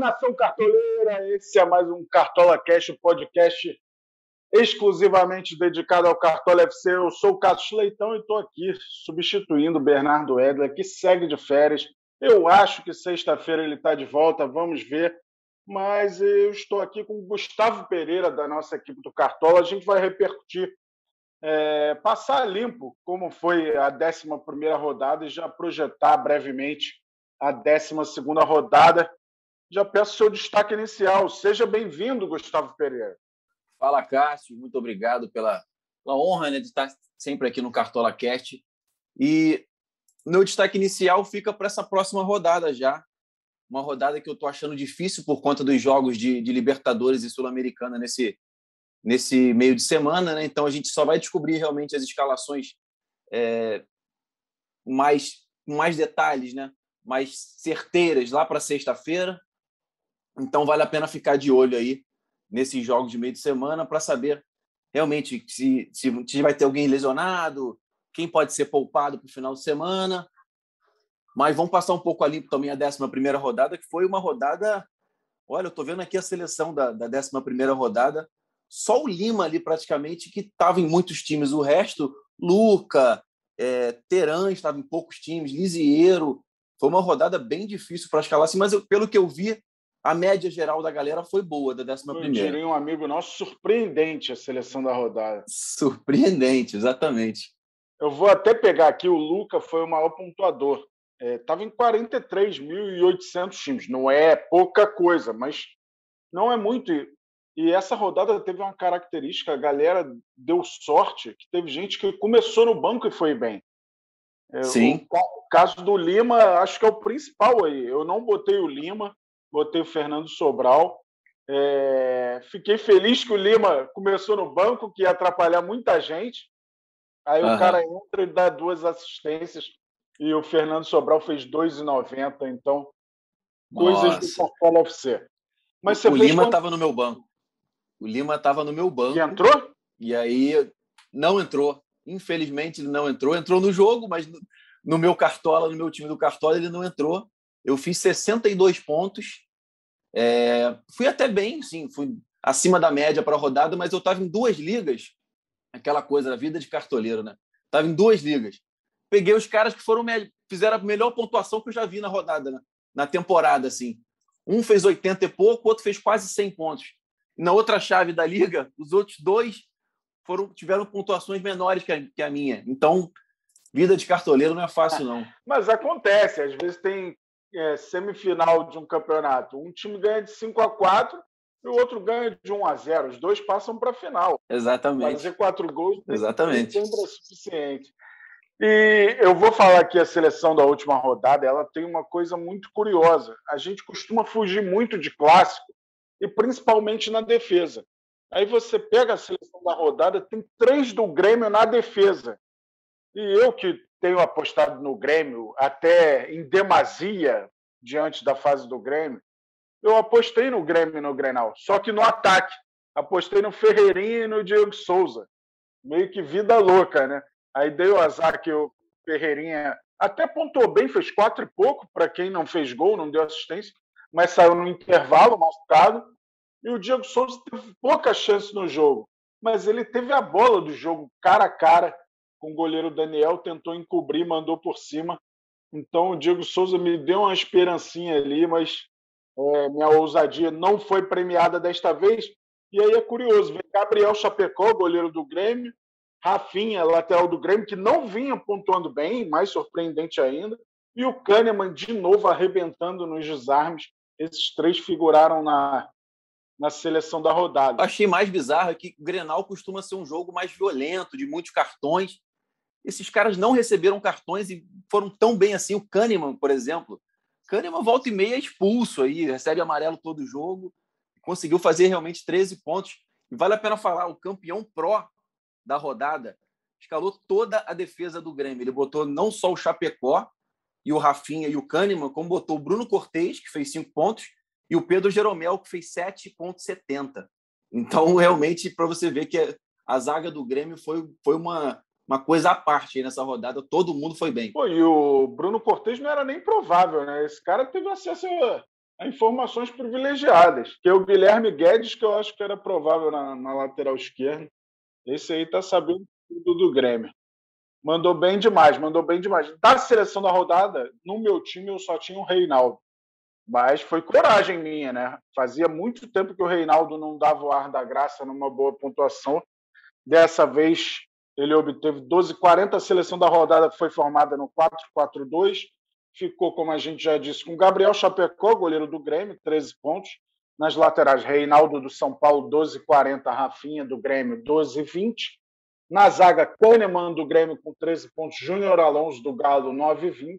Nação cartoleira! Esse é mais um Cartola Cash, um podcast exclusivamente dedicado ao Cartola FC. Eu sou o Cato Leitão e estou aqui substituindo o Bernardo Edler, que segue de férias. Eu acho que sexta-feira ele está de volta, vamos ver. Mas eu estou aqui com o Gustavo Pereira, da nossa equipe do Cartola. A gente vai repercutir, é, passar limpo como foi a 11 rodada e já projetar brevemente a 12 rodada já peço seu destaque inicial. Seja bem-vindo, Gustavo Pereira. Fala, Cássio. Muito obrigado pela, pela honra né, de estar sempre aqui no Cartola Cast. E meu destaque inicial fica para essa próxima rodada já. Uma rodada que eu estou achando difícil por conta dos jogos de, de Libertadores e Sul-Americana nesse, nesse meio de semana. Né? Então a gente só vai descobrir realmente as escalações é, mais, mais detalhes, né? mais certeiras lá para sexta-feira. Então vale a pena ficar de olho aí nesses jogos de meio de semana para saber realmente se, se, se vai ter alguém lesionado, quem pode ser poupado para o final de semana. Mas vamos passar um pouco ali também a 11 rodada, que foi uma rodada. Olha, eu estou vendo aqui a seleção da, da 11 rodada. Só o Lima ali, praticamente, que estava em muitos times. O resto, Luca, é, Teran estava em poucos times, Lisieiro. Foi uma rodada bem difícil para escalar, assim, mas eu, pelo que eu vi, a média geral da galera foi boa da 11 primeira. diria um amigo nosso, surpreendente a seleção da rodada. Surpreendente, exatamente. Eu vou até pegar aqui, o Luca foi o maior pontuador. Estava é, em 43.800 times. Não é pouca coisa, mas não é muito. E essa rodada teve uma característica, a galera deu sorte, que teve gente que começou no banco e foi bem. É, Sim. O caso do Lima, acho que é o principal aí. Eu não botei o Lima, botei o Fernando Sobral. É, fiquei feliz que o Lima começou no banco, que ia atrapalhar muita gente. Aí uhum. o cara entra e dá duas assistências e o Fernando Sobral fez 2,90. Então, coisas Nossa. do Cartola FC. Mas o Lima estava no meu banco. O Lima estava no meu banco. E entrou? E aí não entrou. Infelizmente ele não entrou. Entrou no jogo, mas no meu cartola, no meu time do cartola, ele não entrou. Eu fiz 62 pontos. É, fui até bem, sim, fui acima da média para a rodada, mas eu estava em duas ligas. Aquela coisa da vida de cartoleiro, né? Estava em duas ligas. Peguei os caras que foram fizeram a melhor pontuação que eu já vi na rodada, né? na temporada, assim. Um fez 80 e pouco, o outro fez quase 100 pontos. Na outra chave da liga, os outros dois foram tiveram pontuações menores que a, que a minha. Então, vida de cartoleiro não é fácil, não. Mas acontece, às vezes tem é, semifinal de um campeonato, um time ganha de 5 a 4 e o outro ganha de 1 a 0. Os dois passam para a final. Exatamente. Fazer quatro gols Exatamente. sempre é suficiente. E eu vou falar aqui a seleção da última rodada, ela tem uma coisa muito curiosa. A gente costuma fugir muito de clássico, e principalmente na defesa. Aí você pega a seleção da rodada, tem três do Grêmio na defesa. E eu que tenho apostado no Grêmio até em demasia diante da fase do Grêmio. Eu apostei no Grêmio no Grenal, só que no ataque. Apostei no Ferreirinha e no Diego Souza. Meio que vida louca, né? Aí o azar que o Ferreirinha até pontuou bem, fez quatro e pouco, para quem não fez gol, não deu assistência, mas saiu no intervalo, machucado. E o Diego Souza teve pouca chance no jogo, mas ele teve a bola do jogo cara a cara com o goleiro Daniel, tentou encobrir, mandou por cima. Então o Diego Souza me deu uma esperancinha ali, mas é, minha ousadia não foi premiada desta vez. E aí é curioso, vem Gabriel Chapecó, goleiro do Grêmio, Rafinha, lateral do Grêmio, que não vinha pontuando bem, mais surpreendente ainda, e o Kahneman de novo arrebentando nos desarmes. Esses três figuraram na, na seleção da rodada. Achei mais bizarro que o Grenal costuma ser um jogo mais violento, de muitos cartões esses caras não receberam cartões e foram tão bem assim. O Kahneman, por exemplo. Kahneman volta e meia expulso aí, recebe amarelo todo jogo, conseguiu fazer realmente 13 pontos. E vale a pena falar, o campeão pró da rodada escalou toda a defesa do Grêmio. Ele botou não só o Chapecó e o Rafinha e o Kahneman, como botou o Bruno Cortez, que fez 5 pontos, e o Pedro Jeromel, que fez 7,70. Então, realmente, para você ver que a zaga do Grêmio foi, foi uma, uma coisa à parte nessa rodada. Todo mundo foi bem. Pô, e o Bruno Cortes não era nem provável, né? Esse cara teve acesso informações privilegiadas, que é o Guilherme Guedes, que eu acho que era provável na, na lateral esquerda. Esse aí está sabendo tudo do Grêmio. Mandou bem demais, mandou bem demais. Da seleção da rodada, no meu time eu só tinha o Reinaldo. Mas foi coragem minha, né? Fazia muito tempo que o Reinaldo não dava o ar da graça numa boa pontuação. Dessa vez ele obteve 12,40. A seleção da rodada foi formada no 4-4-2 ficou, como a gente já disse, com Gabriel Chapecó, goleiro do Grêmio, 13 pontos. Nas laterais, Reinaldo do São Paulo, 12,40. Rafinha do Grêmio, 12,20. Na zaga, Kahneman do Grêmio com 13 pontos. Júnior Alonso do Galo, 9,20.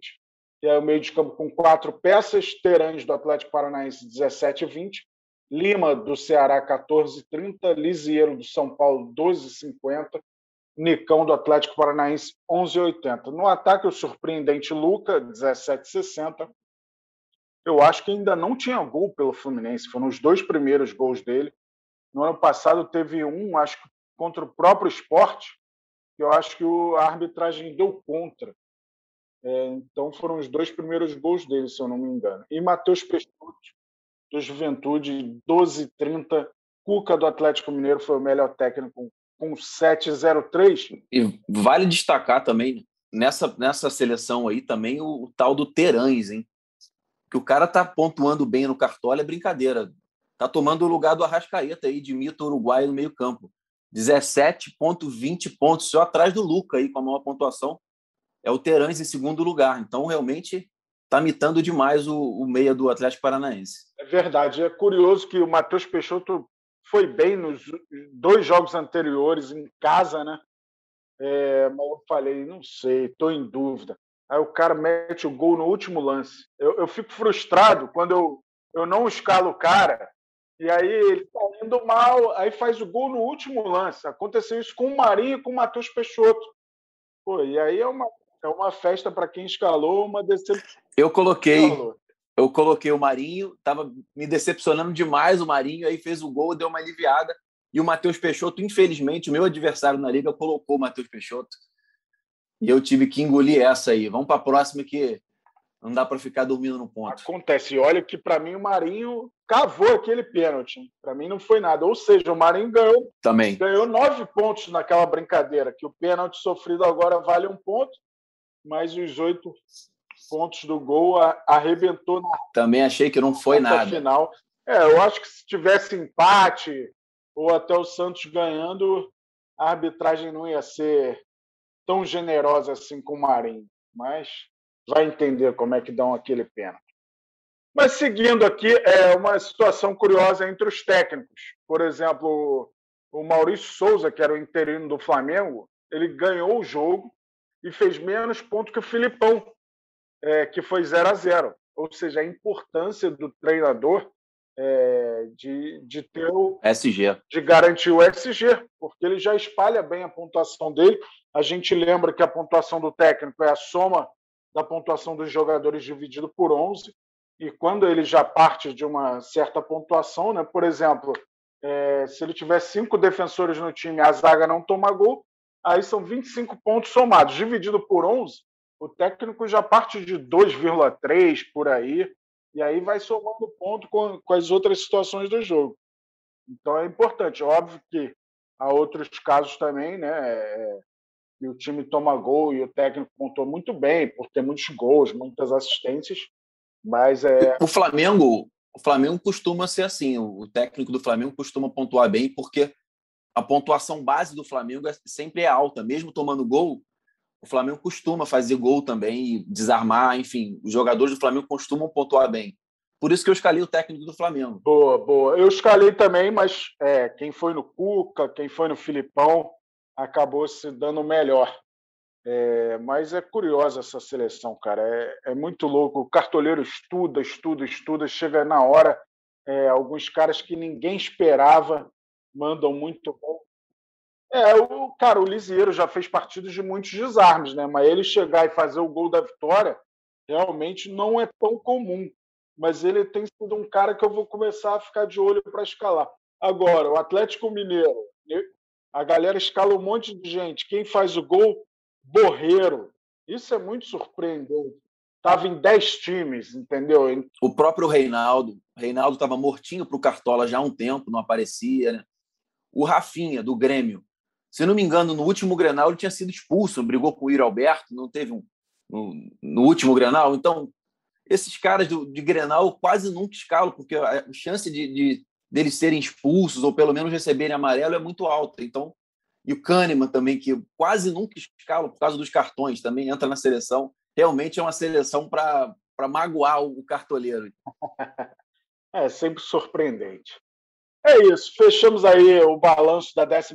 E aí o meio de campo com quatro peças. Terãs do Atlético Paranaense, 17,20. Lima do Ceará, 14,30. Lisieiro do São Paulo, 12,50. Nicão do Atlético Paranaense 11,80. No ataque, o surpreendente Luca, 17,60. Eu acho que ainda não tinha gol pelo Fluminense, foram os dois primeiros gols dele. No ano passado teve um, acho que contra o próprio esporte, que eu acho que a arbitragem deu contra. É, então foram os dois primeiros gols dele, se eu não me engano. E Matheus Peixoto, do Juventude, 12,30. Cuca do Atlético Mineiro foi o melhor técnico com 7,03. E vale destacar também, nessa, nessa seleção aí, também o, o tal do Terães, hein? Que o cara tá pontuando bem no cartola, é brincadeira. Tá tomando o lugar do Arrascaeta aí, de mito uruguaio no meio-campo. 17,20 pontos, só atrás do Luca aí, com a maior pontuação. É o Terães em segundo lugar. Então, realmente, está mitando demais o, o meia do Atlético Paranaense. É verdade. É curioso que o Matheus Peixoto foi bem nos dois jogos anteriores em casa, né? É, mas eu falei, não sei, estou em dúvida. Aí o cara mete o gol no último lance. Eu, eu fico frustrado quando eu, eu não escalo o cara e aí ele está indo mal, aí faz o gol no último lance. Aconteceu isso com o Marinho e com o Matheus Peixoto. Pô, e aí é uma, é uma festa para quem escalou, uma decepção. Eu coloquei, eu coloquei o Marinho, estava me decepcionando demais o Marinho, aí fez o gol, deu uma aliviada. E o Matheus Peixoto, infelizmente, o meu adversário na liga colocou o Matheus Peixoto. E eu tive que engolir essa aí. Vamos para a próxima que não dá para ficar dormindo no ponto. Acontece. Olha que para mim o Marinho cavou aquele pênalti. Para mim não foi nada. Ou seja, o Marinho ganhou também ganhou nove pontos naquela brincadeira. Que o pênalti sofrido agora vale um ponto, mas os oito pontos do gol, arrebentou na. Também achei que não foi nada. Final. É, eu acho que se tivesse empate ou até o Santos ganhando, a arbitragem não ia ser tão generosa assim com o Marinho. Mas vai entender como é que dão aquele pênalti. Mas seguindo aqui, é uma situação curiosa entre os técnicos. Por exemplo, o Maurício Souza, que era o interino do Flamengo, ele ganhou o jogo e fez menos pontos que o Filipão, é, que foi 0 a 0 Ou seja, a importância do treinador é, de, de ter o. SG. De garantir o SG, porque ele já espalha bem a pontuação dele. A gente lembra que a pontuação do técnico é a soma da pontuação dos jogadores dividido por 11. E quando ele já parte de uma certa pontuação, né, por exemplo, é, se ele tiver cinco defensores no time a zaga não toma gol, aí são 25 pontos somados. Dividido por 11, o técnico já parte de 2,3 por aí, e aí vai somando ponto com, com as outras situações do jogo. Então é importante. Óbvio que há outros casos também, né? É, e o time toma gol e o técnico pontuou muito bem, por ter muitos gols, muitas assistências. Mas é. O Flamengo, o Flamengo costuma ser assim. O técnico do Flamengo costuma pontuar bem, porque a pontuação base do Flamengo é, sempre é alta, mesmo tomando gol o Flamengo costuma fazer gol também e desarmar, enfim, os jogadores do Flamengo costumam pontuar bem. Por isso que eu escalei o técnico do Flamengo. Boa, boa. Eu escalei também, mas é, quem foi no Cuca, quem foi no Filipão, acabou se dando melhor. É, mas é curiosa essa seleção, cara. É, é, muito louco. O cartoleiro estuda, estuda, estuda, chega na hora. É, alguns caras que ninguém esperava mandam muito bom. É, o cara, o Lisieiro já fez partidas de muitos desarmes, né? Mas ele chegar e fazer o gol da vitória realmente não é tão comum. Mas ele tem sido um cara que eu vou começar a ficar de olho para escalar. Agora, o Atlético Mineiro, a galera escala um monte de gente. Quem faz o gol? Borreiro. Isso é muito surpreendente. estava em 10 times, entendeu? O próprio Reinaldo, Reinaldo estava mortinho para o Cartola já há um tempo, não aparecia. Né? O Rafinha, do Grêmio, se não me engano, no último Grenal ele tinha sido expulso, brigou com o Iro Alberto, não teve um. No, no último Grenal. Então, esses caras do, de Grenal quase nunca escalam, porque a chance de, de deles serem expulsos ou pelo menos receberem amarelo é muito alta. Então, e o Kahneman também, que quase nunca escala por causa dos cartões, também entra na seleção. Realmente é uma seleção para magoar o cartoleiro. É sempre surpreendente. É isso, fechamos aí o balanço da 11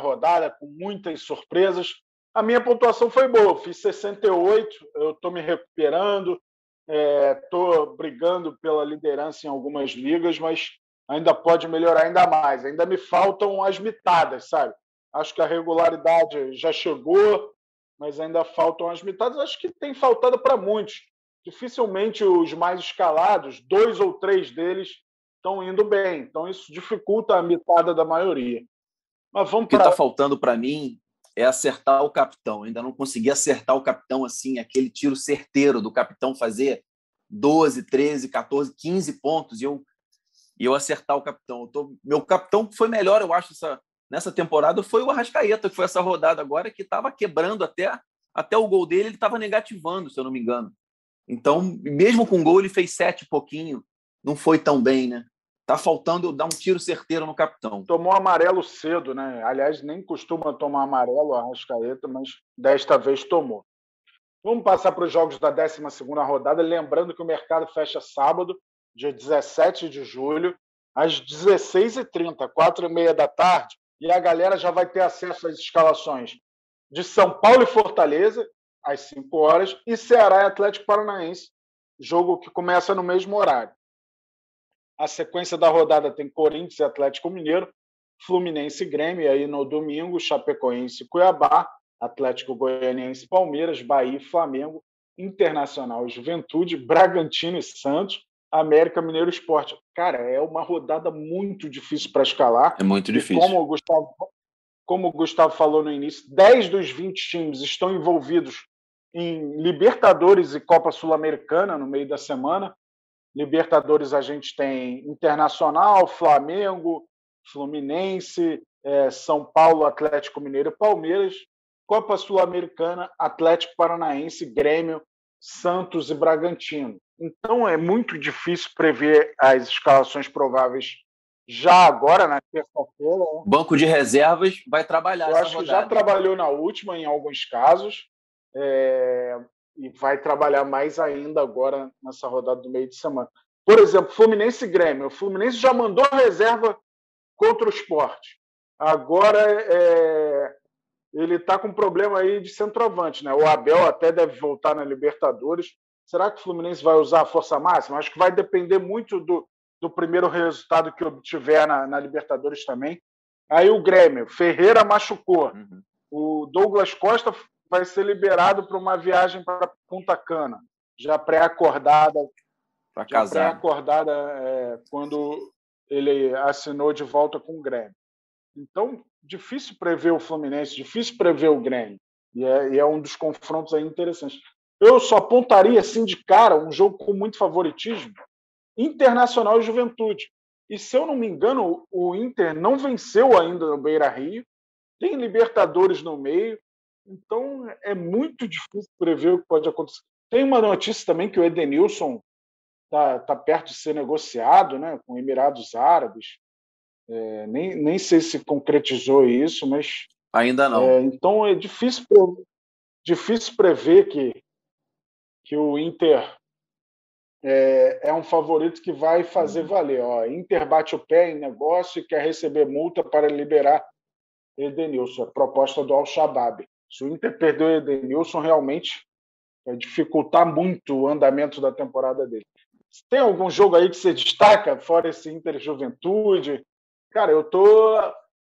rodada com muitas surpresas. A minha pontuação foi boa, fiz 68, eu estou me recuperando, estou é, brigando pela liderança em algumas ligas, mas ainda pode melhorar ainda mais. Ainda me faltam as mitadas, sabe? Acho que a regularidade já chegou, mas ainda faltam as mitadas. Acho que tem faltado para muitos. Dificilmente os mais escalados, dois ou três deles, estão indo bem. Então isso dificulta a mitada da maioria. Mas vamos o que está pra... faltando para mim é acertar o capitão. ainda não consegui acertar o capitão assim, aquele tiro certeiro do capitão fazer 12, 13, 14, 15 pontos e eu, e eu acertar o capitão. Tô... meu capitão foi melhor, eu acho, essa, nessa temporada foi o Arrascaeta, que foi essa rodada agora, que estava quebrando até, até o gol dele, ele estava negativando, se eu não me engano. Então, mesmo com gol, ele fez sete pouquinho. Não foi tão bem, né? Tá faltando dar um tiro certeiro no capitão. Tomou amarelo cedo, né? Aliás, nem costuma tomar amarelo a Arrascaeta, mas desta vez tomou. Vamos passar para os jogos da 12 rodada, lembrando que o mercado fecha sábado, dia 17 de julho, às 16h30, 4h30 da tarde, e a galera já vai ter acesso às escalações de São Paulo e Fortaleza, às 5 horas, e Ceará e Atlético Paranaense, jogo que começa no mesmo horário. A sequência da rodada tem Corinthians e Atlético Mineiro, Fluminense e Grêmio, aí no domingo, Chapecoense e Cuiabá, Atlético Goianiense e Palmeiras, Bahia e Flamengo, Internacional e Juventude, Bragantino e Santos, América Mineiro Esporte. Cara, é uma rodada muito difícil para escalar. É muito difícil. como o Gustavo, como o Gustavo falou no início, 10 dos 20 times estão envolvidos em Libertadores e Copa Sul-Americana no meio da semana. Libertadores a gente tem Internacional, Flamengo, Fluminense, é, São Paulo, Atlético Mineiro Palmeiras. Copa Sul-Americana, Atlético Paranaense, Grêmio, Santos e Bragantino. Então é muito difícil prever as escalações prováveis já agora, na terça-feira. Né? Banco de reservas vai trabalhar. Eu acho rodada. que já trabalhou na última, em alguns casos, é... e vai trabalhar mais ainda agora nessa rodada do meio de semana. Por exemplo, Fluminense e Grêmio. O Fluminense já mandou reserva contra o esporte. Agora é... ele está com problema aí de centroavante. Né? O Abel até deve voltar na Libertadores Será que o Fluminense vai usar a força máxima? Acho que vai depender muito do, do primeiro resultado que obtiver na, na Libertadores também. Aí o Grêmio, Ferreira machucou. Uhum. O Douglas Costa vai ser liberado para uma viagem para Punta Cana, já pré-acordada. Para casar. Pré-acordada é, quando ele assinou de volta com o Grêmio. Então, difícil prever o Fluminense, difícil prever o Grêmio. E é, e é um dos confrontos aí interessantes. Eu só apontaria assim de cara um jogo com muito favoritismo, Internacional e Juventude. E se eu não me engano, o Inter não venceu ainda no Beira Rio, tem Libertadores no meio, então é muito difícil prever o que pode acontecer. Tem uma notícia também que o Edenilson está tá perto de ser negociado né, com Emirados Árabes. É, nem, nem sei se concretizou isso, mas. Ainda não. É, então é difícil, difícil prever que, que o Inter é, é, um favorito que vai fazer uhum. valer. Ó, Inter bate o pé em negócio e quer receber multa para liberar Edenilson. A proposta do Al-Shabaab. Se o Inter perder o Edenilson, realmente vai dificultar muito o andamento da temporada dele. Tem algum jogo aí que você destaca, fora esse Inter Juventude? Cara, eu tô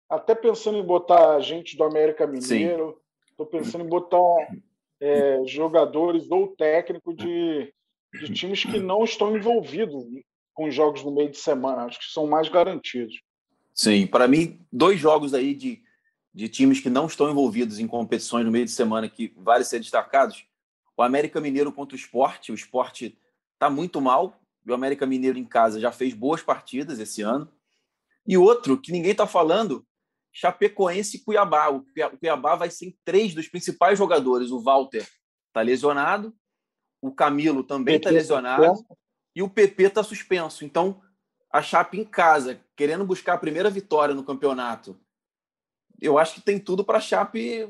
até pensando em botar gente do América Mineiro, estou pensando em botar é, jogadores ou técnico de, de times que não estão envolvidos com jogos no meio de semana. Acho que são mais garantidos. Sim, para mim, dois jogos aí de, de times que não estão envolvidos em competições no meio de semana que vale ser destacados. o América Mineiro contra o Esporte. O Esporte está muito mal. O América Mineiro em casa já fez boas partidas esse ano. E outro que ninguém está falando, Chapecoense e Cuiabá. O Cuiabá vai sem três dos principais jogadores. O Walter está lesionado, o Camilo também está lesionado e o PP está suspenso. Então, a Chape em casa, querendo buscar a primeira vitória no campeonato, eu acho que tem tudo para a Chape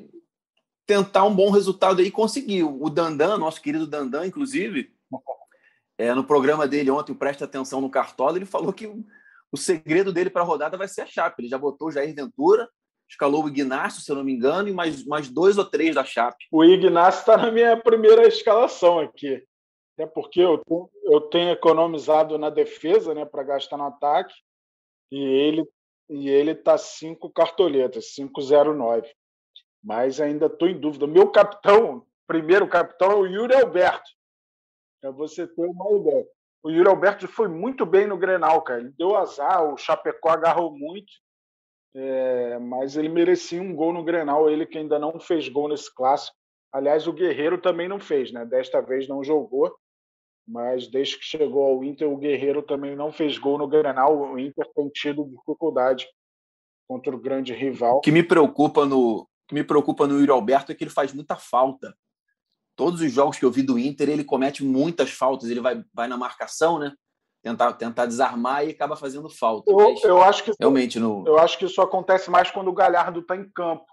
tentar um bom resultado aí e conseguir. O Dandan, nosso querido Dandan, inclusive, é, no programa dele ontem, o Presta Atenção no Cartola, ele falou que o segredo dele para a rodada vai ser a Chape. Ele já botou o Jair Ventura, escalou o Ignacio, se eu não me engano, e mais, mais dois ou três da Chape. O Ignacio está na minha primeira escalação aqui. Até porque eu eu tenho economizado na defesa né, para gastar no ataque. E ele e ele está cinco cartoletas, 509. Mas ainda estou em dúvida. Meu capitão, primeiro capitão, é o Yuri Alberto. Para você ter uma ideia. O Yuri Alberto foi muito bem no Grenal, cara. Ele deu azar, o Chapecó agarrou muito. É, mas ele merecia um gol no Grenal, ele que ainda não fez gol nesse clássico. Aliás, o Guerreiro também não fez, né? Desta vez não jogou, mas desde que chegou ao Inter, o Guerreiro também não fez gol no Grenal. O Inter tem tido dificuldade contra o grande rival. O que me preocupa no que me preocupa no Yuri Alberto é que ele faz muita falta. Todos os jogos que eu vi do Inter, ele comete muitas faltas. Ele vai, vai na marcação, né? tentar, tentar desarmar e acaba fazendo falta. Eu, eu acho que realmente no... eu acho que isso acontece mais quando o Galhardo está em campo,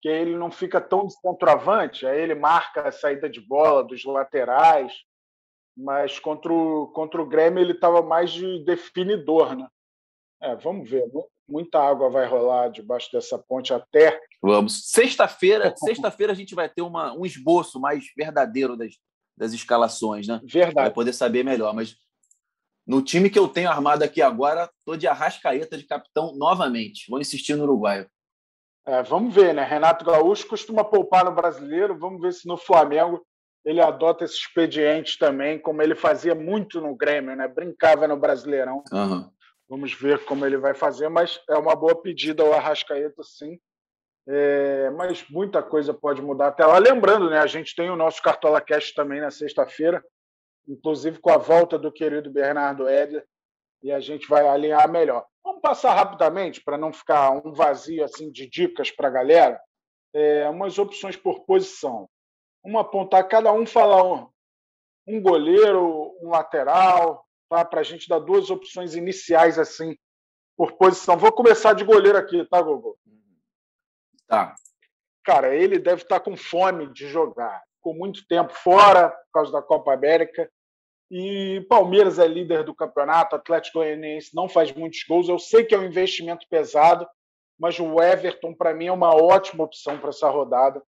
que ele não fica tão descontravante, aí ele marca a saída de bola dos laterais, mas contra o, contra o Grêmio ele estava mais de definidor, né? É, vamos ver. Muita água vai rolar debaixo dessa ponte até. Vamos. Sexta-feira, sexta-feira a gente vai ter uma, um esboço mais verdadeiro das, das escalações, né? Verdade. Vai poder saber melhor. Mas no time que eu tenho armado aqui agora, estou de arrascaeta de capitão novamente. Vou insistir no uruguaio. É, vamos ver, né? Renato Gaúcho costuma poupar no brasileiro. Vamos ver se no Flamengo ele adota esse expediente também, como ele fazia muito no Grêmio, né? Brincava no Brasileirão. Uhum. Vamos ver como ele vai fazer, mas é uma boa pedida ao Arrascaeta, sim. É, mas muita coisa pode mudar até lá. Lembrando, né? A gente tem o nosso Cartola também na sexta-feira inclusive com a volta do querido Bernardo Éder, e a gente vai alinhar melhor. Vamos passar rapidamente, para não ficar um vazio assim de dicas para a galera, é, umas opções por posição. Vamos apontar, cada um falar um, um goleiro, um lateral, tá? para a gente dar duas opções iniciais assim por posição. Vou começar de goleiro aqui, tá, Gogo? Tá. Cara, ele deve estar com fome de jogar. Ficou muito tempo fora por causa da Copa América. E Palmeiras é líder do campeonato, Atlético Goianiense não faz muitos gols. Eu sei que é um investimento pesado, mas o Everton, para mim, é uma ótima opção para essa rodada.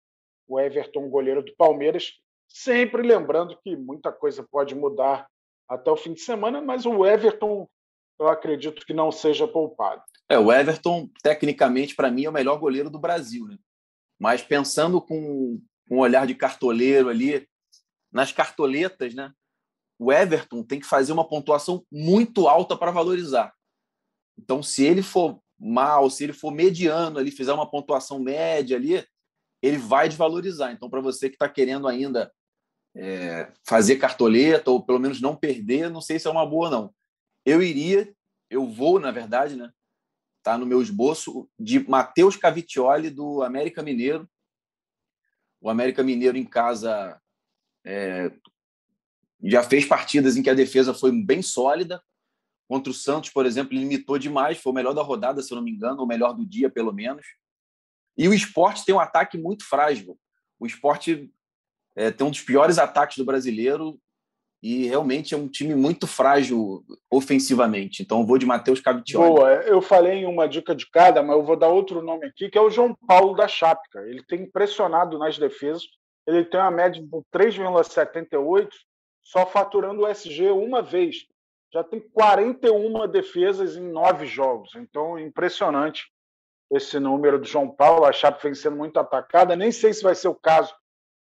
O Everton, goleiro do Palmeiras. Sempre lembrando que muita coisa pode mudar até o fim de semana, mas o Everton, eu acredito que não seja poupado. É, o Everton, tecnicamente, para mim, é o melhor goleiro do Brasil. Né? Mas pensando com um olhar de cartoleiro ali, nas cartoletas, né? o Everton tem que fazer uma pontuação muito alta para valorizar. Então, se ele for mal, se ele for mediano, ele fizer uma pontuação média ali, ele vai desvalorizar. Então, para você que está querendo ainda é, fazer cartoleta ou pelo menos não perder, não sei se é uma boa não. Eu iria, eu vou, na verdade, né? Tá no meu esboço de Matheus Cavicchioli do América Mineiro. O América Mineiro em casa é, já fez partidas em que a defesa foi bem sólida. Contra o Santos, por exemplo, limitou demais, foi o melhor da rodada, se eu não me engano, o melhor do dia, pelo menos. E o esporte tem um ataque muito frágil. O esporte é, tem um dos piores ataques do brasileiro e realmente é um time muito frágil ofensivamente. Então, eu vou de Matheus Cavitioli. Boa, eu falei em uma dica de cada, mas eu vou dar outro nome aqui, que é o João Paulo da Chápica. Ele tem impressionado nas defesas. Ele tem uma média de 3,78 só faturando o SG uma vez. Já tem 41 defesas em nove jogos. Então, impressionante esse número do João Paulo. A Chape vem sendo muito atacada. Nem sei se vai ser o caso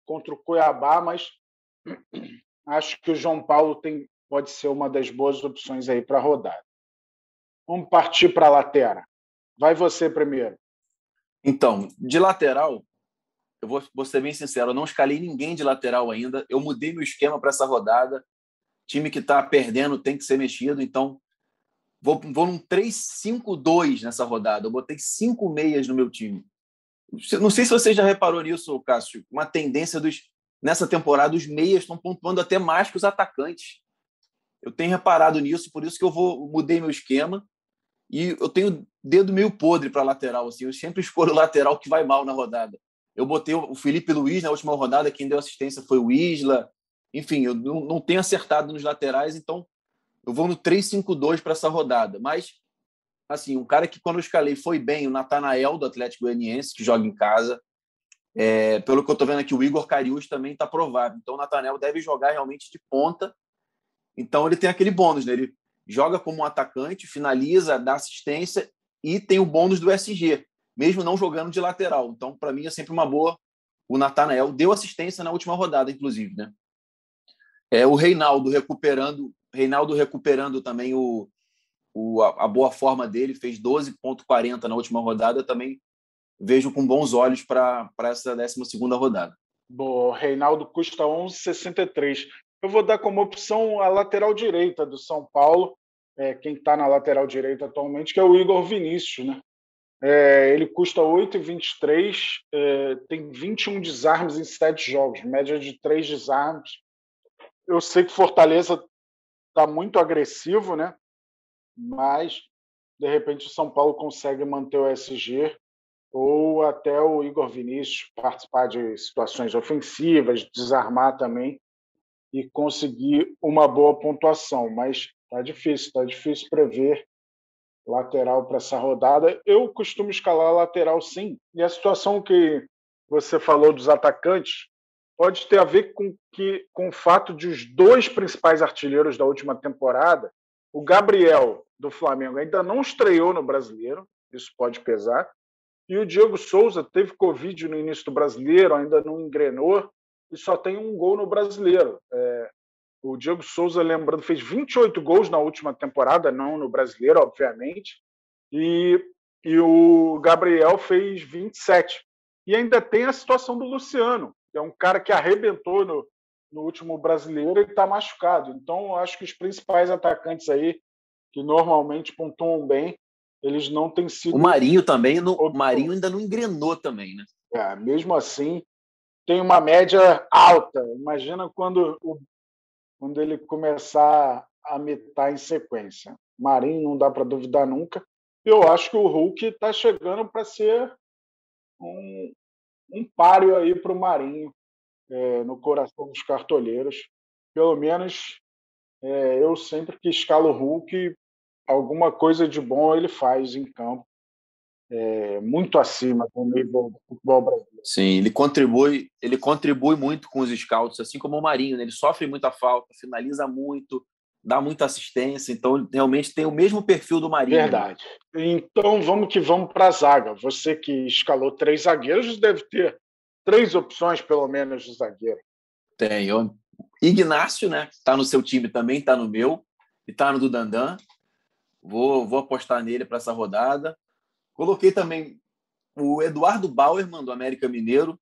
contra o Cuiabá, mas acho que o João Paulo tem, pode ser uma das boas opções aí para rodar. Vamos partir para a lateral. Vai você primeiro. Então, de lateral, eu vou, vou ser bem sincero, eu não escalei ninguém de lateral ainda. Eu mudei meu esquema para essa rodada. Time que está perdendo tem que ser mexido, então vou, vou num 3-5-2 nessa rodada. Eu botei cinco meias no meu time. Não sei se você já reparou nisso, Cássio, uma tendência dos. Nessa temporada, os meias estão pontuando até mais que os atacantes. Eu tenho reparado nisso, por isso que eu vou mudei meu esquema. E eu tenho dedo meio podre para lateral. Assim, eu sempre escolho o lateral que vai mal na rodada. Eu botei o Felipe Luiz na última rodada, quem deu assistência foi o Isla. Enfim, eu não, tenho acertado nos laterais, então eu vou no 3-5-2 para essa rodada. Mas, assim, um cara que quando eu escalei foi bem, o Natanael do Atlético Goianiense, que joga em casa. É, pelo que eu estou vendo aqui, o Igor Cariús também está provável. Então, o Natanael deve jogar realmente de ponta. Então, ele tem aquele bônus, né? Ele joga como um atacante, finaliza, dá assistência e tem o bônus do SG, mesmo não jogando de lateral. Então, para mim, é sempre uma boa. O Natanael deu assistência na última rodada, inclusive, né? É o Reinaldo recuperando, Reinaldo recuperando também o, o a, boa forma dele, fez 12.40 na última rodada, também vejo com bons olhos para essa 12 segunda rodada. Bom, Reinaldo custa 11,63. Eu vou dar como opção a lateral direita do São Paulo, é, quem está na lateral direita atualmente, que é o Igor Vinícius. Né? É, ele custa 8,23, é, tem 21 desarmes em 7 jogos, média de 3 desarmes. Eu sei que Fortaleza está muito agressivo, né? mas de repente o São Paulo consegue manter o SG ou até o Igor Vinícius participar de situações ofensivas, desarmar também e conseguir uma boa pontuação, mas tá difícil, tá difícil prever lateral para essa rodada. Eu costumo escalar lateral sim, e a situação que você falou dos atacantes pode ter a ver com que com o fato de os dois principais artilheiros da última temporada, o Gabriel do Flamengo ainda não estreou no Brasileiro, isso pode pesar, e o Diego Souza teve Covid no início do Brasileiro, ainda não engrenou, e só tem um gol no brasileiro. É, o Diego Souza, lembrando, fez 28 gols na última temporada, não no brasileiro, obviamente, e, e o Gabriel fez 27. E ainda tem a situação do Luciano, é um cara que arrebentou no, no último brasileiro e está machucado. Então, acho que os principais atacantes aí, que normalmente pontuam bem, eles não têm sido. O Marinho também, no, o Marinho ainda não engrenou também, né? É, mesmo assim, tem uma média alta. Imagina quando, quando ele começar a mitar em sequência. Marinho não dá para duvidar nunca. Eu acho que o Hulk está chegando para ser um, um páreo aí para o Marinho é, no coração dos cartoleiros. Pelo menos é, eu sempre que escalo o Hulk, alguma coisa de bom ele faz em campo é, muito acima do nível do futebol brasileiro. Sim, ele contribui, ele contribui muito com os scouts, assim como o Marinho, né? ele sofre muita falta, finaliza muito, dá muita assistência, então realmente tem o mesmo perfil do Marinho. Né? Verdade. Então vamos que vamos para a zaga. Você que escalou três zagueiros deve ter três opções pelo menos de zagueiro. Tem. Ignácio, né? Está no seu time também, está no meu e está no do Dandan. Vou, vou apostar nele para essa rodada. Coloquei também o Eduardo Bauerman, do América Mineiro.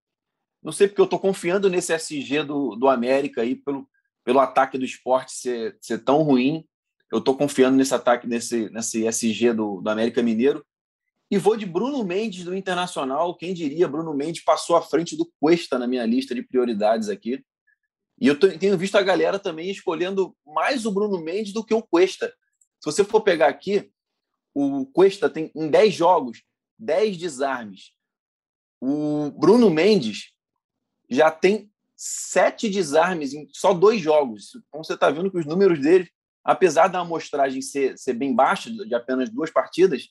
Não sei porque eu estou confiando nesse SG do, do América aí, pelo, pelo ataque do esporte ser, ser tão ruim. Eu estou confiando nesse ataque, nesse, nesse SG do, do América Mineiro. E vou de Bruno Mendes do Internacional. Quem diria, Bruno Mendes passou à frente do Cuesta na minha lista de prioridades aqui. E eu tenho visto a galera também escolhendo mais o Bruno Mendes do que o Cuesta. Se você for pegar aqui, o Cuesta tem em 10 jogos 10 desarmes. O Bruno Mendes já tem sete desarmes em só dois jogos. Então você está vendo que os números dele, apesar da amostragem ser, ser bem baixa, de apenas duas partidas,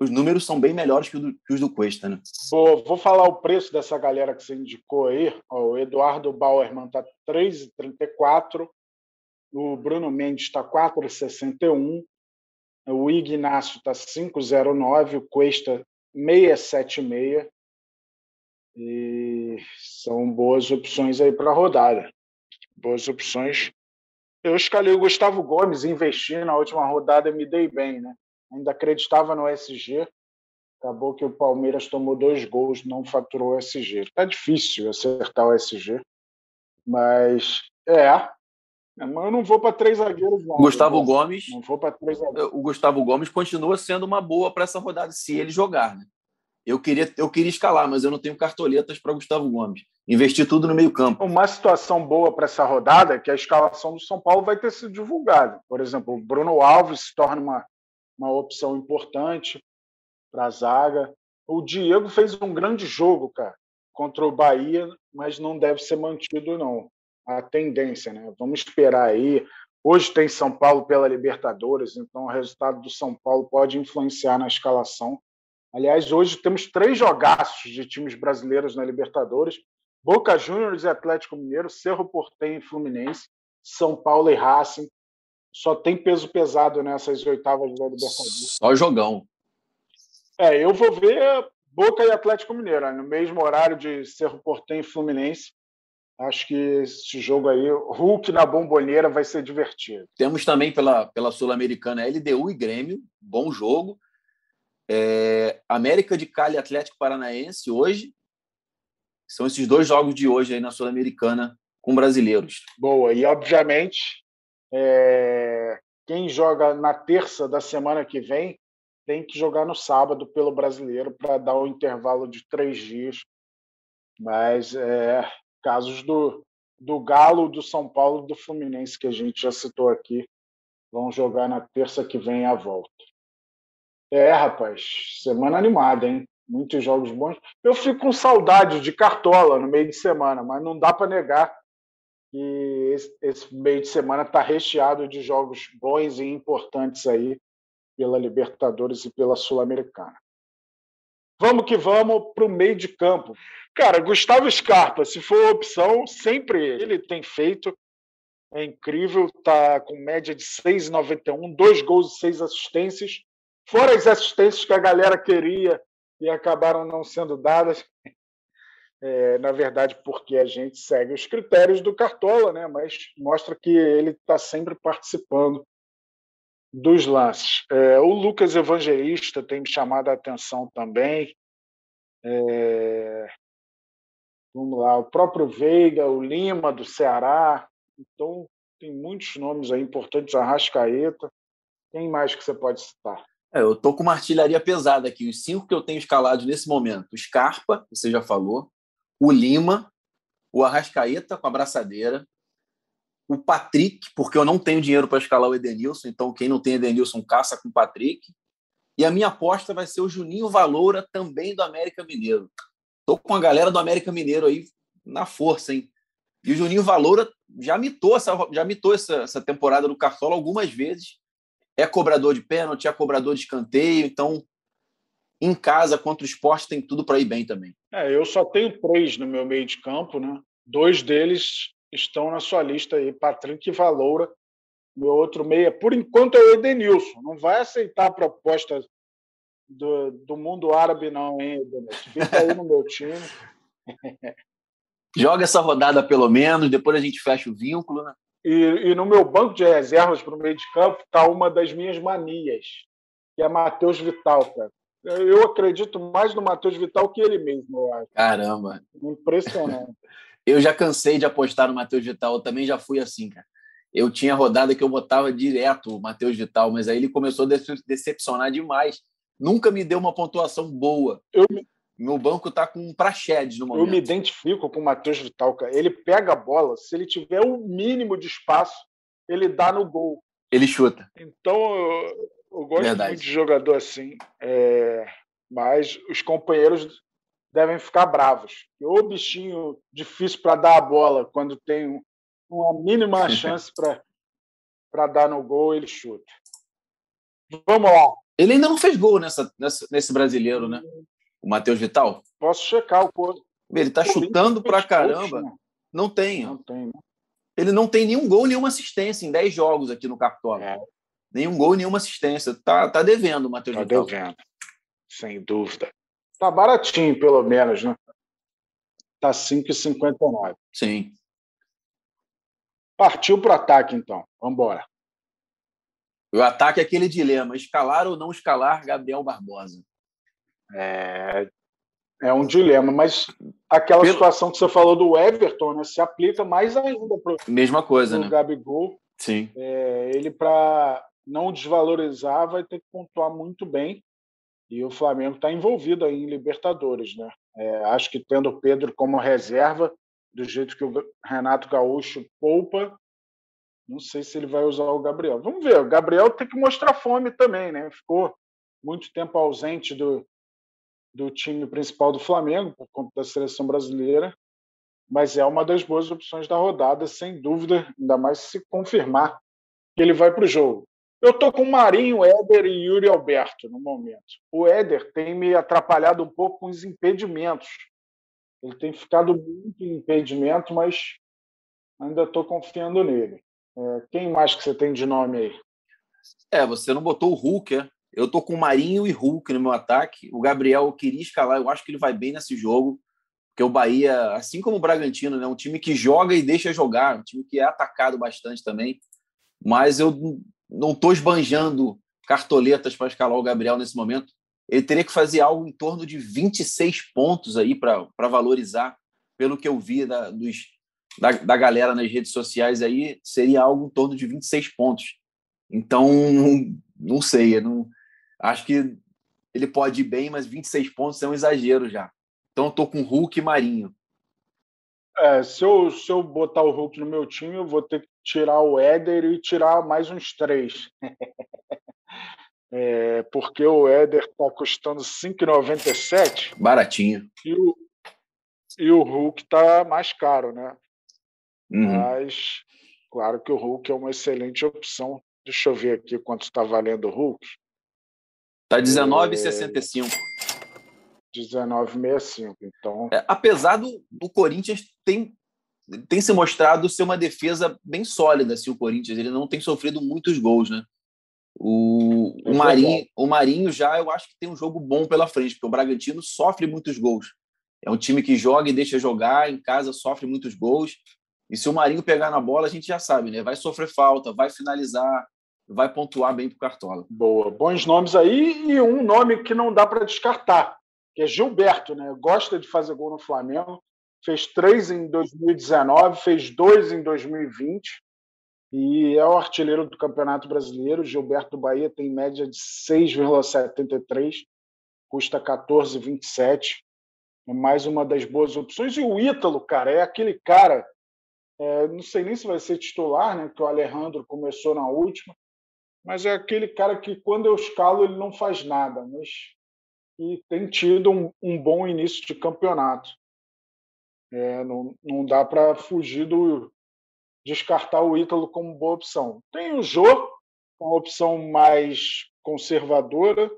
os números são bem melhores que, do, que os do Cuesta. Né? Vou, falar o preço dessa galera que você indicou aí. o Eduardo Bauerman está 3,34. O Bruno Mendes está 4,61. O Ignacio está 509, o Cuesta 676. E são boas opções aí para a rodada. Boas opções. Eu escalei o Gustavo Gomes, investi na última rodada e me dei bem, né? Ainda acreditava no SG. Acabou que o Palmeiras tomou dois gols, não faturou o SG. Tá difícil acertar o SG, mas é. Mas eu não vou para três zagueiros, não. Gustavo Gomes. Não vou para três zagueiros. O Gustavo Gomes continua sendo uma boa para essa rodada, se ele jogar, né? Eu queria, eu queria escalar, mas eu não tenho cartoletas para Gustavo Gomes. Investi tudo no meio-campo. Uma situação boa para essa rodada é que a escalação do São Paulo vai ter sido divulgada. Por exemplo, o Bruno Alves se torna uma, uma opção importante para a zaga. O Diego fez um grande jogo, cara, contra o Bahia, mas não deve ser mantido, não. A tendência, né? Vamos esperar aí. Hoje tem São Paulo pela Libertadores, então o resultado do São Paulo pode influenciar na escalação. Aliás, hoje temos três jogaços de times brasileiros na Libertadores: Boca Juniors e Atlético Mineiro, Cerro Porteño e Fluminense, São Paulo e Racing. Só tem peso pesado nessas oitavas da Libertadores. Só jogão. É, eu vou ver Boca e Atlético Mineiro, né? no mesmo horário de Cerro Porteño e Fluminense. Acho que esse jogo aí, Hulk na bomboneira, vai ser divertido. Temos também pela, pela Sul-Americana LDU e Grêmio, bom jogo. É, América de Cali Atlético Paranaense hoje. São esses dois jogos de hoje aí na Sul-Americana com brasileiros. Boa, e obviamente é, quem joga na terça da semana que vem tem que jogar no sábado pelo brasileiro para dar um intervalo de três dias. Mas é, casos do, do Galo, do São Paulo do Fluminense, que a gente já citou aqui, vão jogar na terça que vem à volta. É, rapaz, semana animada, hein? Muitos jogos bons. Eu fico com saudade de Cartola no meio de semana, mas não dá para negar que esse, meio de semana está recheado de jogos bons e importantes aí pela Libertadores e pela Sul-Americana. Vamos que vamos para o meio de campo. Cara, Gustavo Scarpa, se for opção, sempre ele tem feito. É incrível, tá com média de 6,91, dois gols e seis assistências. Fora as assistências que a galera queria e acabaram não sendo dadas, é, na verdade, porque a gente segue os critérios do Cartola, né? mas mostra que ele está sempre participando dos lances. É, o Lucas Evangelista tem me chamado a atenção também. É, vamos lá, o próprio Veiga, o Lima do Ceará. Então, tem muitos nomes aí importantes, Arrascaeta. Quem mais que você pode citar? É, eu tô com uma artilharia pesada aqui. Os cinco que eu tenho escalados nesse momento: o Scarpa, você já falou, o Lima, o Arrascaeta com a braçadeira, o Patrick, porque eu não tenho dinheiro para escalar o Edenilson, então quem não tem Edenilson caça com o Patrick. E a minha aposta vai ser o Juninho Valoura, também do América Mineiro. Tô com a galera do América Mineiro aí na força, hein? E o Juninho Valoura já mitou essa, já mitou essa, essa temporada no Cartola algumas vezes é cobrador de pênalti, é cobrador de escanteio, então em casa contra o esporte tem tudo para ir bem também. É, eu só tenho três no meu meio de campo, né? Dois deles estão na sua lista aí, Patrick e Valoura. Meu outro meia, por enquanto, é o Edenilson. Não vai aceitar a proposta do, do mundo árabe, não, hein, Edenilson? Fica aí no meu time. Joga essa rodada pelo menos, depois a gente fecha o vínculo, né? E, e no meu banco de reservas para o meio de campo está uma das minhas manias, que é Matheus Vital, cara. Eu acredito mais no Matheus Vital que ele mesmo, eu acho. Caramba. Impressionante. eu já cansei de apostar no Matheus Vital, eu também já fui assim, cara. Eu tinha rodada que eu botava direto o Matheus Vital, mas aí ele começou a decepcionar demais. Nunca me deu uma pontuação boa. Eu, meu banco está com um praxedes no momento. Eu me identifico com o Matheus Vital, cara. Ele pega a bola, se ele tiver o um mínimo de espaço, ele dá no gol. Ele chuta. Então, eu, eu gosto Verdade. muito de jogador assim. É... Mas os companheiros devem ficar bravos. O bichinho difícil para dar a bola, quando tem uma mínima chance para dar no gol, ele chuta. Vamos lá. Ele ainda não fez gol nessa, nessa nesse brasileiro, né? O Matheus Vital? Posso checar o corpo. Ele está chutando pra caramba. Não tem. Não tem. Né? Ele não tem nenhum gol, nenhuma assistência em 10 jogos aqui no Cartola. É. Nenhum gol, nenhuma assistência. Tá, tá devendo o Matheus tá Vital. Tá devendo. Sem dúvida. Tá baratinho, pelo menos, né? Tá 5,59. Sim. Partiu para o ataque, então. Vamos embora. O ataque é aquele dilema: escalar ou não escalar Gabriel Barbosa. É, é um dilema, mas aquela Pelo... situação que você falou do Everton né, se aplica mais ainda para Mesma coisa, né? Gabigol. Sim. É, ele, para não desvalorizar, vai ter que pontuar muito bem. E o Flamengo está envolvido aí em Libertadores, né? É, acho que tendo o Pedro como reserva, do jeito que o Renato Gaúcho poupa, não sei se ele vai usar o Gabriel. Vamos ver. O Gabriel tem que mostrar fome também, né? Ficou muito tempo ausente do, do time principal do Flamengo, por conta da seleção brasileira, mas é uma das boas opções da rodada, sem dúvida, ainda mais se confirmar que ele vai para o jogo. Eu estou com Marinho, Éder e Yuri Alberto no momento. O Éder tem me atrapalhado um pouco com os impedimentos. Ele tem ficado muito em impedimento, mas ainda estou confiando nele. É, quem mais que você tem de nome aí? É, você não botou o Hulk, é? Eu tô com Marinho e Hulk no meu ataque. O Gabriel eu queria escalar, eu acho que ele vai bem nesse jogo, porque o Bahia, assim como o Bragantino, é né, um time que joga e deixa jogar, um time que é atacado bastante também. Mas eu não estou esbanjando cartoletas para escalar o Gabriel nesse momento. Ele teria que fazer algo em torno de 26 pontos aí para valorizar, pelo que eu vi da, dos, da, da galera nas redes sociais aí, seria algo em torno de 26 pontos. Então, não sei, não, Acho que ele pode ir bem, mas 26 pontos é um exagero já. Então eu tô com Hulk e Marinho. É, se eu, se eu botar o Hulk no meu time, eu vou ter que tirar o Éder e tirar mais uns três. é, porque o Éder está custando 5,97. Baratinho. E o, e o Hulk está mais caro, né? Uhum. Mas, claro que o Hulk é uma excelente opção. Deixa eu ver aqui quanto está valendo o Hulk. Tá 19,65. 19,65. Então. É, apesar do, do Corinthians tem, tem se mostrado ser uma defesa bem sólida, assim, o Corinthians. Ele não tem sofrido muitos gols, né? O, o, Marinho, o Marinho já eu acho que tem um jogo bom pela frente, porque o Bragantino sofre muitos gols. É um time que joga e deixa jogar, em casa sofre muitos gols. E se o Marinho pegar na bola, a gente já sabe, né? Vai sofrer falta, vai finalizar, vai pontuar bem para o Cartola. Boa, bons nomes aí e um nome que não dá para descartar, que é Gilberto, né? Gosta de fazer gol no Flamengo, fez três em 2019, fez dois em 2020 e é o artilheiro do Campeonato Brasileiro. Gilberto Bahia tem média de 6,73, custa 14,27. É mais uma das boas opções. E o Ítalo, cara, é aquele cara. É, não sei nem se vai ser titular, né? Que o Alejandro começou na última, mas é aquele cara que quando eu escalo ele não faz nada, mas e tem tido um, um bom início de campeonato. É, não, não dá para fugir do descartar o Ítalo como boa opção. Tem o Jô, uma opção mais conservadora,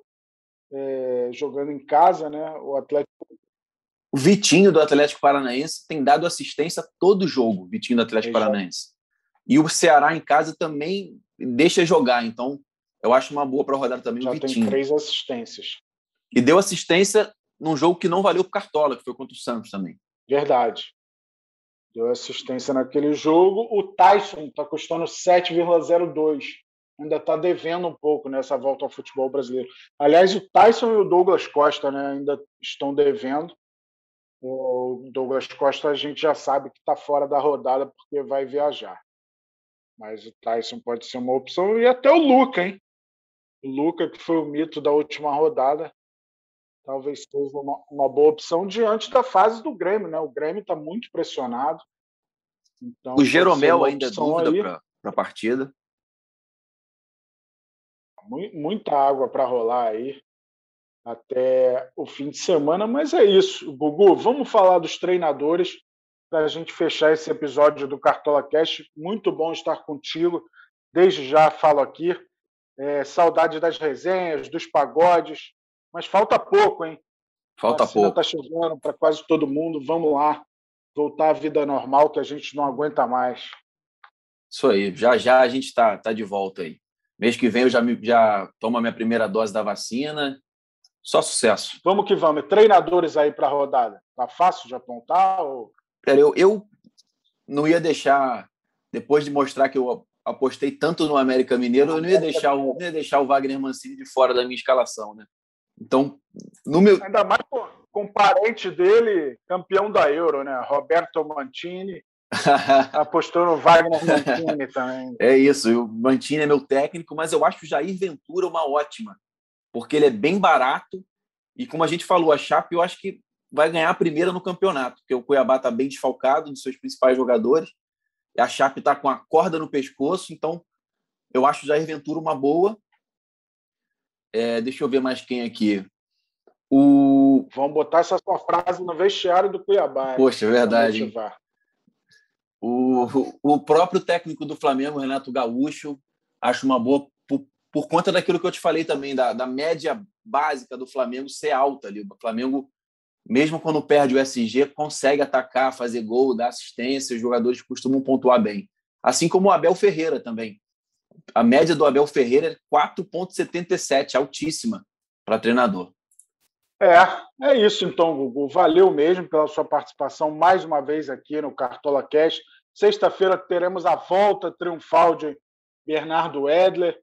é, jogando em casa, né? O Atlético. O Vitinho do Atlético Paranaense tem dado assistência todo jogo, Vitinho do Atlético. Paranaense. E o Ceará em casa também deixa jogar. Então, eu acho uma boa para rodar também Já o Vitinho. tem três assistências. E deu assistência num jogo que não valeu o Cartola, que foi contra o Santos também. Verdade. Deu assistência naquele jogo. O Tyson está custando 7,02. Ainda está devendo um pouco nessa volta ao futebol brasileiro. Aliás, o Tyson e o Douglas Costa né, ainda estão devendo. O Douglas Costa a gente já sabe que está fora da rodada porque vai viajar. Mas o Tyson pode ser uma opção. E até o Luca, hein? O Luca, que foi o mito da última rodada, talvez seja uma, uma boa opção diante da fase do Grêmio, né? O Grêmio está muito pressionado. Então, o Jeromel ainda é dúvida para a partida. Muita água para rolar aí até o fim de semana, mas é isso. Gugu, vamos falar dos treinadores para a gente fechar esse episódio do Cartola Cash. Muito bom estar contigo. Desde já falo aqui. É, saudade das resenhas, dos pagodes, mas falta pouco, hein? Falta pouco. Está chegando para quase todo mundo. Vamos lá, voltar à vida normal que a gente não aguenta mais. Isso aí. Já já a gente está tá de volta aí. Mês que vem eu já, já tomo a minha primeira dose da vacina. Só sucesso. Vamos que vamos. Treinadores aí para a rodada. Tá fácil de apontar? Ou... Cara, eu, eu não ia deixar, depois de mostrar que eu apostei tanto no América Mineiro, eu não ia deixar o, não ia deixar o Wagner Mancini de fora da minha escalação, né? Então, no meu. Ainda mais com, com parente dele, campeão da Euro, né? Roberto Mantini. Apostou no Wagner Mantini também. É isso, o Mantini é meu técnico, mas eu acho o Jair Ventura uma ótima, porque ele é bem barato e, como a gente falou, a Chape eu acho que vai ganhar a primeira no campeonato, porque o Cuiabá está bem desfalcado dos seus principais jogadores, e a Chape está com a corda no pescoço, então eu acho o Jair Ventura uma boa. É, deixa eu ver mais quem aqui. O... Vamos botar essa sua frase no vestiário do Cuiabá. Poxa, é verdade. O, o próprio técnico do Flamengo, Renato Gaúcho, acho uma boa por, por conta daquilo que eu te falei também, da, da média básica do Flamengo ser alta ali. O Flamengo, mesmo quando perde o SG, consegue atacar, fazer gol, dar assistência, os jogadores costumam pontuar bem. Assim como o Abel Ferreira também. A média do Abel Ferreira é 4,77, altíssima para treinador. É, é isso então, Gugu. Valeu mesmo pela sua participação mais uma vez aqui no Cartola Cash. Sexta-feira teremos a volta triunfal de Bernardo Edler.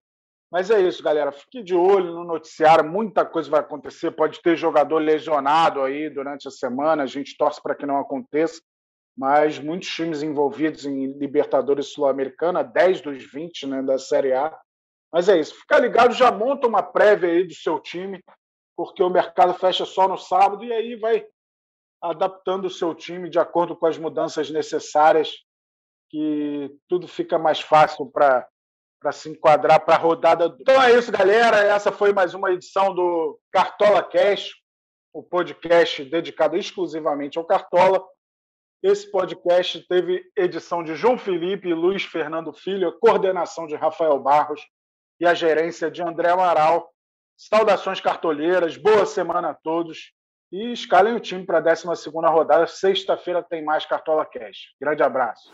Mas é isso, galera. Fique de olho no noticiário, muita coisa vai acontecer. Pode ter jogador lesionado aí durante a semana, a gente torce para que não aconteça. Mas muitos times envolvidos em Libertadores Sul-Americana, 10 dos 20 né, da Série A. Mas é isso. Fica ligado, já monta uma prévia aí do seu time porque o mercado fecha só no sábado e aí vai adaptando o seu time de acordo com as mudanças necessárias, que tudo fica mais fácil para para se enquadrar para a rodada. Então é isso, galera. Essa foi mais uma edição do Cartola Cash, o podcast dedicado exclusivamente ao Cartola. Esse podcast teve edição de João Felipe e Luiz Fernando Filho, coordenação de Rafael Barros e a gerência de André Amaral. Saudações cartoleiras, boa semana a todos e escalem o time para a 12 rodada. Sexta-feira tem mais Cartola Cash. Grande abraço.